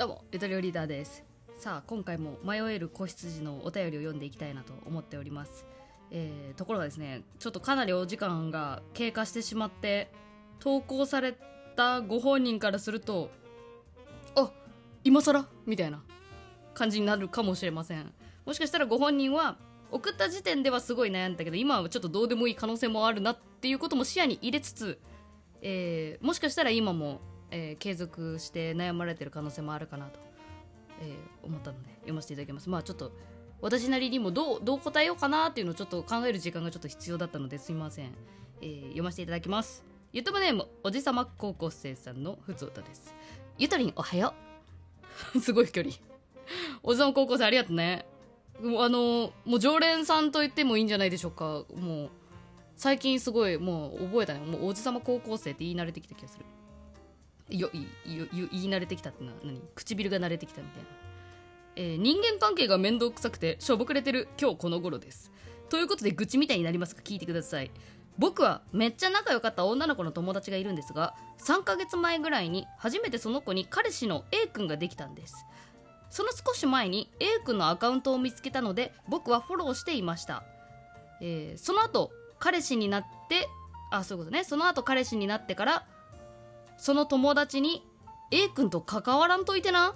どうもゆとりおリーダーです。さあ今回も迷える子羊のお便りを読んでいきたいなと思っております。えー、ところがですねちょっとかなりお時間が経過してしまって投稿されたご本人からするとあ今更？みたいな感じになるかもしれません。もしかしたらご本人は送った時点ではすごい悩んだけど今はちょっとどうでもいい可能性もあるなっていうことも視野に入れつつ、えー、もしかしたら今も、えー、継続して悩まれてる可能性もあるかなと、えー、思ったので読ませていただきます。まあちょっと私なりにもどうどう答えようかなっていうのをちょっと考える時間がちょっと必要だったのですみません、えー、読ませていただきます。ゆとぶネームおじさま高校生さんのふつおたです。ゆとりんおはよう。すごい距離。おじさま高校生ありがとうね。あのもう常連さんと言ってもいいんじゃないでしょうか。もう最近すごいもう覚えたね。もうおじさま高校生って言い慣れてきた気がする。よよ言い慣れてきたってのは何？唇が慣れてきたみたいな。えー、人間関係が面倒くさくてしょぼくれてる今日この頃です。ということで愚痴みたいになりますが聞いてください。僕はめっちゃ仲良かった女の子の友達がいるんですが3ヶ月前ぐらいに初めてその子に彼氏の A 君ができたんです。その少し前に A 君のアカウントを見つけたので僕はフォローしていました、えー、その後彼氏になってあそういうことね。その後彼氏になってからその友達に A 君と関わらんといてなっ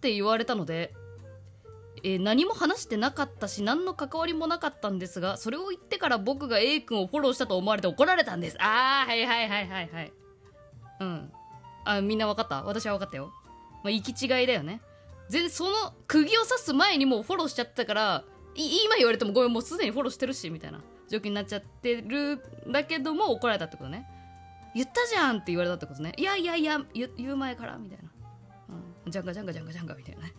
て言われたので、えー、何も話してなかったし何の関わりもなかったんですがそれを言ってから僕が A 君をフォローしたと思われて怒られたんです。ああはいはいはいはいはい。うん。あみんな分かった？私は分かったよ、まあ、行き違いだよね。全然その釘を刺す前にもうフォローしちゃったから今言われてもごめんもうすでにフォローしてるしみたいな状況になっちゃってるんだけども怒られたってことね。言ったじゃんって言われたってことね。いやいやいや言う前からみたいな。うん。ジャンガジャンガジャンガジャンガみたいなね、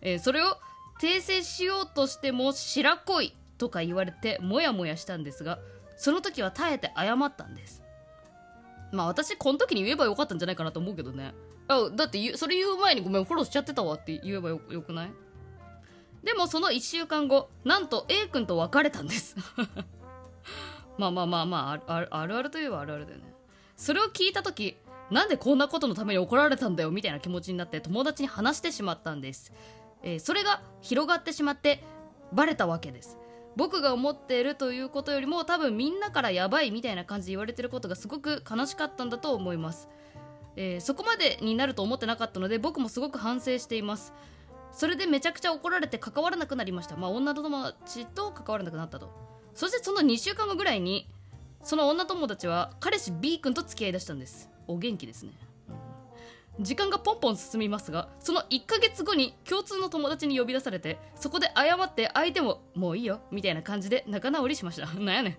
えー、それを訂正しようとしても白恋とか言われてモヤモヤしたんですがその時は耐えて謝ったんです。まあ私この時に言えばよかったんじゃないかなと思うけどね。あだってそれ言う前にごめんフォローしちゃってたわって言えばよよくない？でもその1週間後なんと A 君と別れたんです。まあまあまあまああるあるといえばあるあるだよね。それを聞いた時なんでこんなことのために怒られたんだよみたいな気持ちになって友達に話してしまったんです、えー、それが広がってしまってバレたわけです。僕が思っているということよりも多分みんなからやばいみたいな感じで言われてることがすごく悲しかったんだと思います、えー、そこまでになると思ってなかったので僕もすごく反省しています。それでめちゃくちゃ怒られて関わらなくなりました。まあ女友達と関わらなくなったと。そしてその2週間後ぐらいにその女友達は彼氏 B 君と付き合いだしたんです。お元気ですね、時間がポンポン進みますがその1ヶ月後に共通の友達に呼び出されてそこで謝って相手ももういいよみたいな感じで仲直りしました。なんやねん。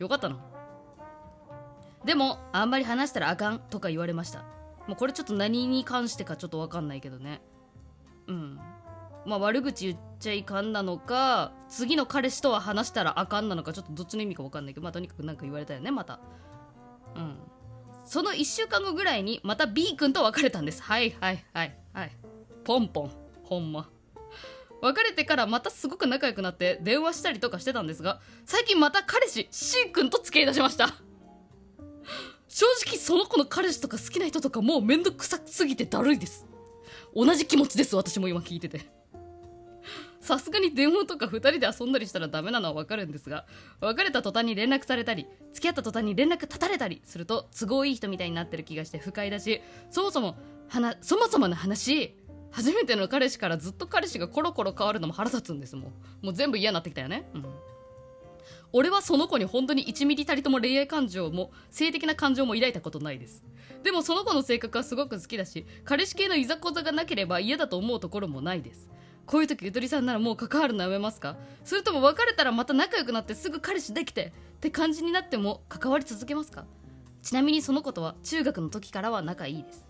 よかったな。でもあんまり話したらあかんとか言われました。もうこれちょっと何に関してかちょっと分かんないけどね。うん。まあ悪口言っちゃいかんなのか次の彼氏とは話したらあかんなのかちょっとどっちの意味か分かんないけどまあとにかく何か言われたよねまた。うん。その1週間後ぐらいにまた B 君と別れたんです。はいはいはいはい。ポンポン。ほんま。別れてからまたすごく仲良くなって電話したりとかしてたんですが最近また彼氏 C 君と付き合いだしました。正直その子の彼氏とか好きな人とかもうめんどくさすぎてだるいです。同じ気持ちです私も今聞いてて。さすがに電話とか2人で遊んだりしたらダメなのはわかるんですが別れた途端に連絡されたり付き合った途端に連絡立たれたりすると都合いい人みたいになってる気がして不快だしそもそもはそもそもの話初めての彼氏からずっと彼氏がコロコロ変わるのも腹立つんですもん。もう全部嫌になってきたよね。うん。俺はその子に本当に1ミリたりとも恋愛感情も性的な感情も抱いたことないです。でもその子の性格はすごく好きだし彼氏系のいざこざがなければ嫌だと思うところもないです。こういう時ゆとりさんならもう関わるのやめますか？それとも別れたらまた仲良くなってすぐ彼氏できてって感じになっても関わり続けますか？ちなみにその子とは中学の時からは仲いいです。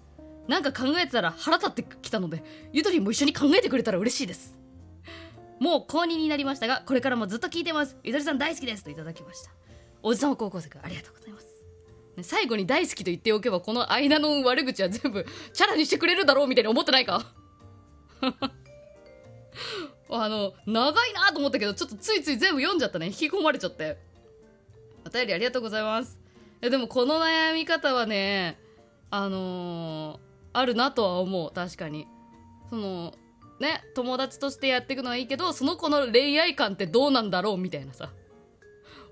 なんか考えてたら腹立ってきたのでゆとりも一緒に考えてくれたら嬉しいです。もう公認になりましたがこれからもずっと聞いてます。ゆとりさん大好きですといただきました。おじさんは高校生からありがとうございます、最後に大好きと言っておけばこの間の悪口は全部チャラにしてくれるだろうみたいに思ってないか？あの、長いなと思ったけど、ちょっとついつい全部読んじゃったね。引き込まれちゃって。お便りありがとうございます。いや、でもこの悩み方はね、あのあるなとは思う確かにそのね友達としてやっていくのはいいけどその子の恋愛観ってどうなんだろう？みたいなさ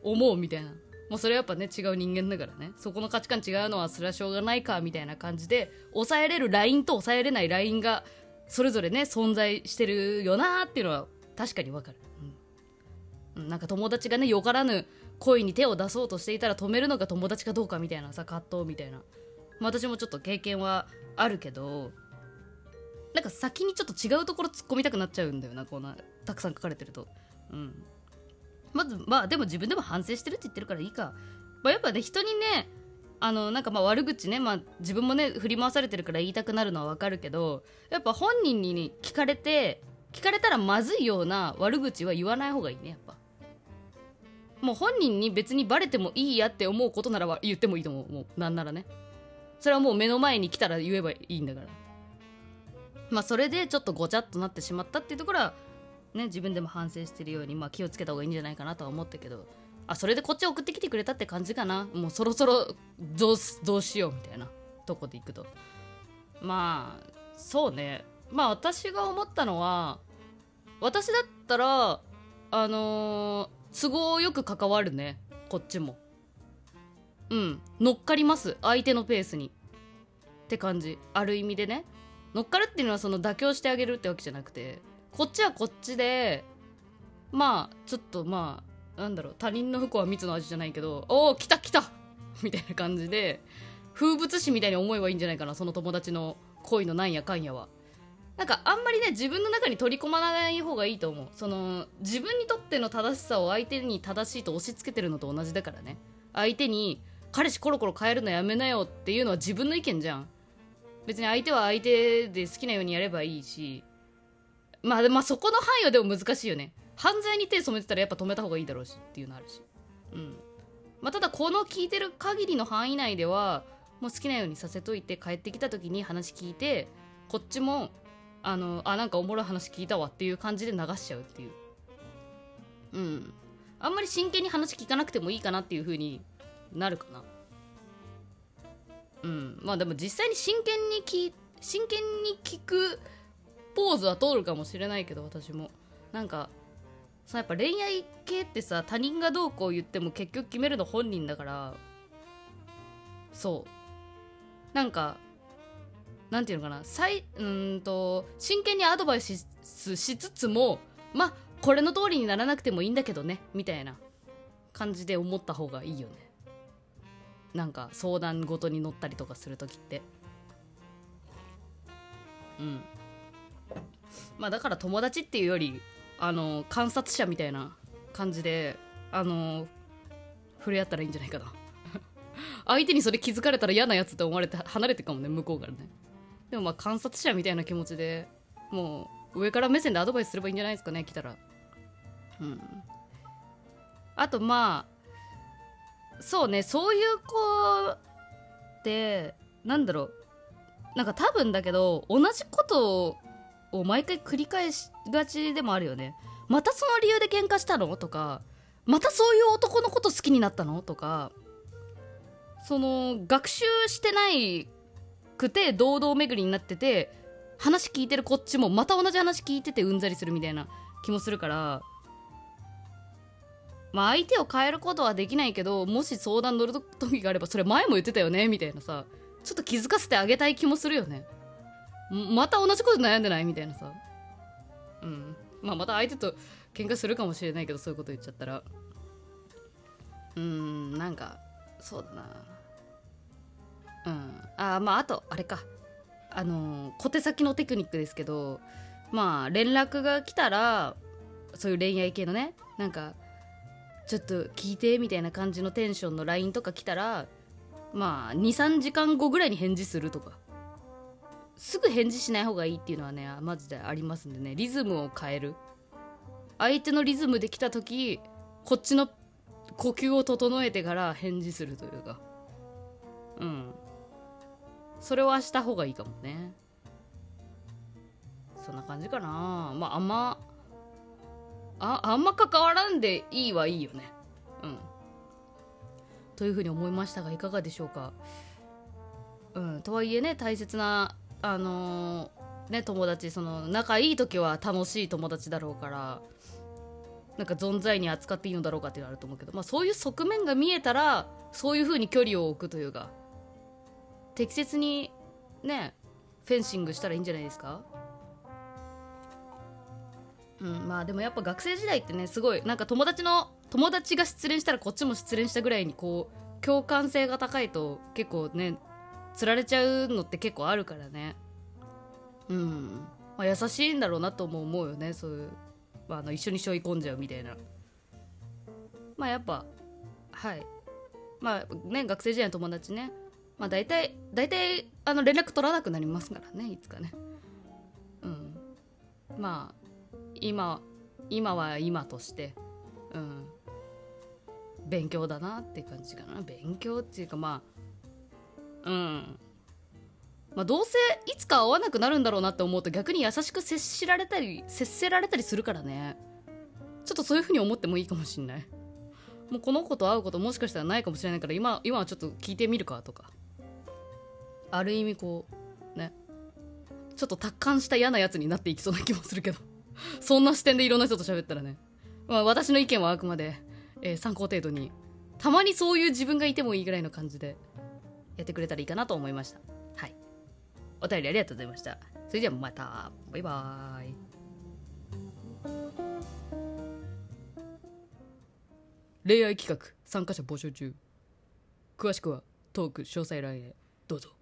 思うみたいなもうそれはやっぱね違う人間だからねそこの価値観違うのはそれはしょうがないかみたいな感じで抑えれるラインと抑えれないラインがそれぞれね存在してるよなーっていうのは確かにわかる、うん、なんか友達がねよからぬ恋に手を出そうとしていたら止めるのが友達かどうかみたいなさ葛藤みたいな、まあ、私もちょっと経験はあるけどなんか先にちょっと違うところ突っ込みたくなっちゃうんだよなこんなたくさん書かれてると。うん。まずまあでも自分でも反省してるって言ってるからいいか、まあ、やっぱね人にねあのなんかまあ悪口ね、まあ、自分もね振り回されてるから言いたくなるのはわかるけどやっぱ本人に聞かれて聞かれたらまずいような悪口は言わない方がいいねやっぱ。もう本人に別にバレてもいいやって思うことなら言ってもいいと思うもうなんならね。それはもう目の前に来たら言えばいいんだから。まあそれでちょっとごちゃっとなってしまったっていうところはね自分でも反省してるように、まあ、気をつけた方がいいんじゃないかなとは思ったけど。あそれでこっち送ってきてくれたって感じかな。もうそろそろどうどうしようみたいな。とこでいくと。まあそうね。まあ私が思ったのは私だったらあのー、都合よく関わるね。こっちも。うん。乗っかります。相手のペースに。って感じ。ある意味でね。乗っかるっていうのはその妥協してあげるってわけじゃなくて。こっちはこっちでまあちょっとまあなんだろう他人の不幸は蜜の味じゃないけどおお来た来た! みたいな感じで風物詩みたいに思えばいいんじゃないかなその友達の恋のなんやかんやは。なんかあんまりね自分の中に取り込まない方がいいと思う。その自分にとっての正しさを相手に正しいと押し付けてるのと同じだからね。相手に彼氏コロコロ変えるのやめなよっていうのは自分の意見じゃん。別に相手は相手で好きなようにやればいいし。まあ、まあそこの範囲はでも難しいよね。犯罪に手染めてたらやっぱ止めた方がいいだろうしっていうのあるし。うん。まあ、ただこの聞いてる限りの範囲内ではもう好きなようにさせといて帰ってきた時に話聞いてこっちもあのあなんかおもろい話聞いたわっていう感じで流しちゃうっていう。うん。あんまり真剣に話聞かなくてもいいかなっていう風になるかな。うん。まあでも実際に真剣に聞真剣に聞くポーズは通るかもしれないけど私も。なんかさやっぱ恋愛系ってさ他人がどうこう言っても結局決めるの本人だから。そう。なんかなんていうのかな。さいうんと真剣にアドバイスしつつもまあこれの通りにならなくてもいいんだけどねみたいな感じで思った方がいいよね。なんか相談事に乗ったりとかする時って。うん。まあだから友達っていうよりあの観察者みたいな感じであの触れ合ったらいいんじゃないかな。相手にそれ気づかれたら嫌なやつって思われて離れてかもね向こうからね。でもまあ観察者みたいな気持ちでもう上から目線でアドバイスすればいいんじゃないですかね来たら。うん。あとまあそうねそういう子ってなんだろう。なんか多分だけど同じことを毎回繰り返しがちでもあるよね。またその理由で喧嘩したの？とかまたそういう男のこと好きになったの？とかその学習してないくて堂々巡りになってて話聞いてるこっちもまた同じ話聞いててうんざりするみたいな気もするからまあ相手を変えることはできないけどもし相談乗る時があればそれ前も言ってたよね？みたいなさちょっと気づかせてあげたい気もするよね。また同じこと悩んでない？みたいなさ。うん。まあまた相手と喧嘩するかもしれないけどそういうこと言っちゃったら。うんなんかそうだな。うん。あまああとあれか。あの小手先のテクニックですけどまあ連絡が来たらそういう恋愛系のねなんかちょっと聞いてみたいな感じのテンションの LINE とか来たらまあ23時間後ぐらいに返事するとか。すぐ返事しない方がいいっていうのはねマジでありますんでね。リズムを変える。相手のリズムで来た時こっちの呼吸を整えてから返事するというか。うん。それはした方がいいかもね。そんな感じかな。まああんまああんま関わらんでいいはいいよね。うん。というふうに思いましたがいかがでしょうか。うん。とはいえね大切なあのーね友達その仲いい時は楽しい友達だろうからなんか存在に扱っていいのだろうかっていうのあると思うけど、まあ、そういう側面が見えたらそういうふうに距離を置くというか適切にねフェンシングしたらいいんじゃないですか？うんまあでもやっぱ学生時代ってねすごいなんか友達の友達が失恋したらこっちも失恋したぐらいにこう共感性が高いと結構ねつられちゃうのって結構あるからね。うん、まあ、優しいんだろうなとも思うよねそういう、まあ、あの一緒に背負い込んじゃうみたいな。まあやっぱはい。まあね学生時代の友達ね。まあ大体大体あの連絡取らなくなりますからねいつかね。うん。まあ今今は今として。うん。勉強だなって感じかな。勉強っていうかまあうん。まあどうせいつか会わなくなるんだろうなって思うと逆に優しく接しられたり接せられたりするからね。ちょっとそういう風に思ってもいいかもしんない。もうこの子と会うこともしかしたらないかもしれないから今今はちょっと聞いてみるかとか。ある意味こうね。ちょっと達観した嫌なやつになっていきそうな気もするけど。そんな視点でいろんな人と喋ったらね、まあ、私の意見はあくまで、えー参考程度に。たまにそういう自分がいてもいいぐらいの感じで。やってくれたらいいかなと思いました。はい。お便りありがとうございました。それではまた。バイバーイ。恋愛企画参加者募集中。詳しくはトーク詳細欄へ。どうぞ。